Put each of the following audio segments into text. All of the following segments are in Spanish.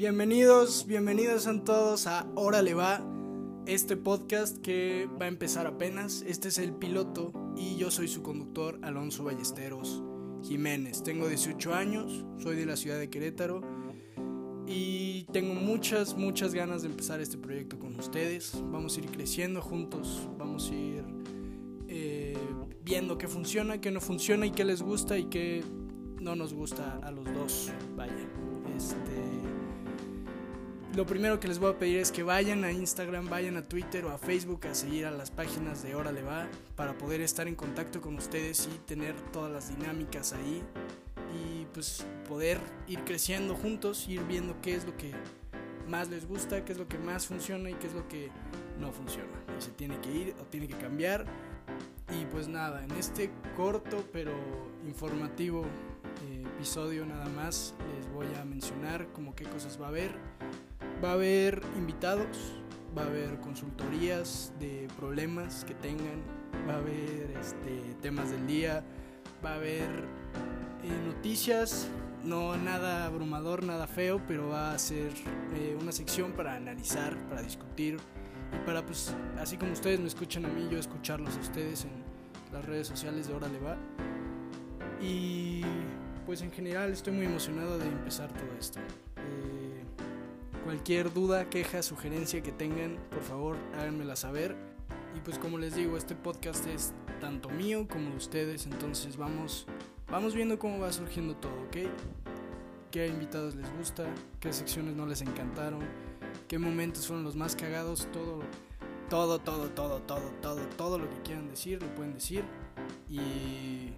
Bienvenidos, bienvenidos a todos a Órale va, este podcast que va a empezar apenas. Este es el piloto y yo soy su conductor Alonso Ballesteros Jiménez. Tengo 18 años, soy de la ciudad de Querétaro y tengo muchas, muchas ganas de empezar este proyecto con ustedes. Vamos a ir creciendo juntos, vamos a ir eh, viendo qué funciona, qué no funciona y qué les gusta y qué no nos gusta a los dos. Vaya, este lo primero que les voy a pedir es que vayan a Instagram, vayan a Twitter o a Facebook a seguir a las páginas de Órale Va para poder estar en contacto con ustedes y tener todas las dinámicas ahí y pues poder ir creciendo juntos, ir viendo qué es lo que más les gusta, qué es lo que más funciona y qué es lo que no funciona. Y se tiene que ir o tiene que cambiar. Y pues nada, en este corto pero informativo eh, episodio nada más les voy a mencionar como qué cosas va a haber Va a haber invitados, va a haber consultorías de problemas que tengan, va a haber este, temas del día, va a haber eh, noticias, no nada abrumador, nada feo, pero va a ser eh, una sección para analizar, para discutir y para, pues, así como ustedes me escuchan a mí, yo escucharlos a ustedes en las redes sociales de Órale Va. Y pues en general estoy muy emocionado de empezar todo esto. Cualquier duda, queja, sugerencia que tengan, por favor, háganmela saber. Y pues como les digo, este podcast es tanto mío como de ustedes, entonces vamos, vamos viendo cómo va surgiendo todo, ¿ok? ¿Qué invitados les gusta? ¿Qué secciones no les encantaron? ¿Qué momentos fueron los más cagados? Todo, todo, todo, todo, todo, todo, todo lo que quieran decir, lo pueden decir. Y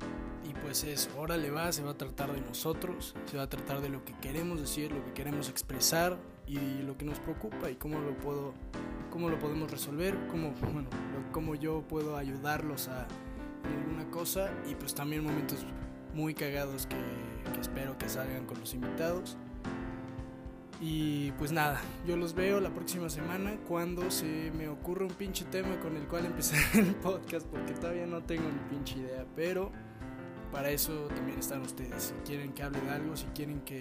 y pues es, órale va, se va a tratar de nosotros, se va a tratar de lo que queremos decir, lo que queremos expresar y lo que nos preocupa y cómo lo puedo, cómo lo podemos resolver, cómo, bueno, cómo yo puedo ayudarlos a alguna cosa y pues también momentos muy cagados que, que espero que salgan con los invitados. Y pues nada, yo los veo la próxima semana cuando se me ocurra un pinche tema con el cual empezar el podcast, porque todavía no tengo ni pinche idea, pero para eso también están ustedes. Si quieren que hable de algo, si quieren que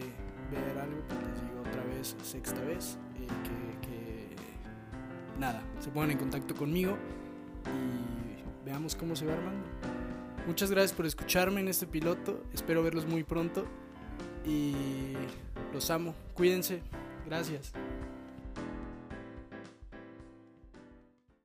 ver algo, pues les digo otra vez, sexta vez, eh, que, que, nada, se pongan en contacto conmigo y veamos cómo se va armando. Muchas gracias por escucharme en este piloto, espero verlos muy pronto y los amo, cuídense, gracias.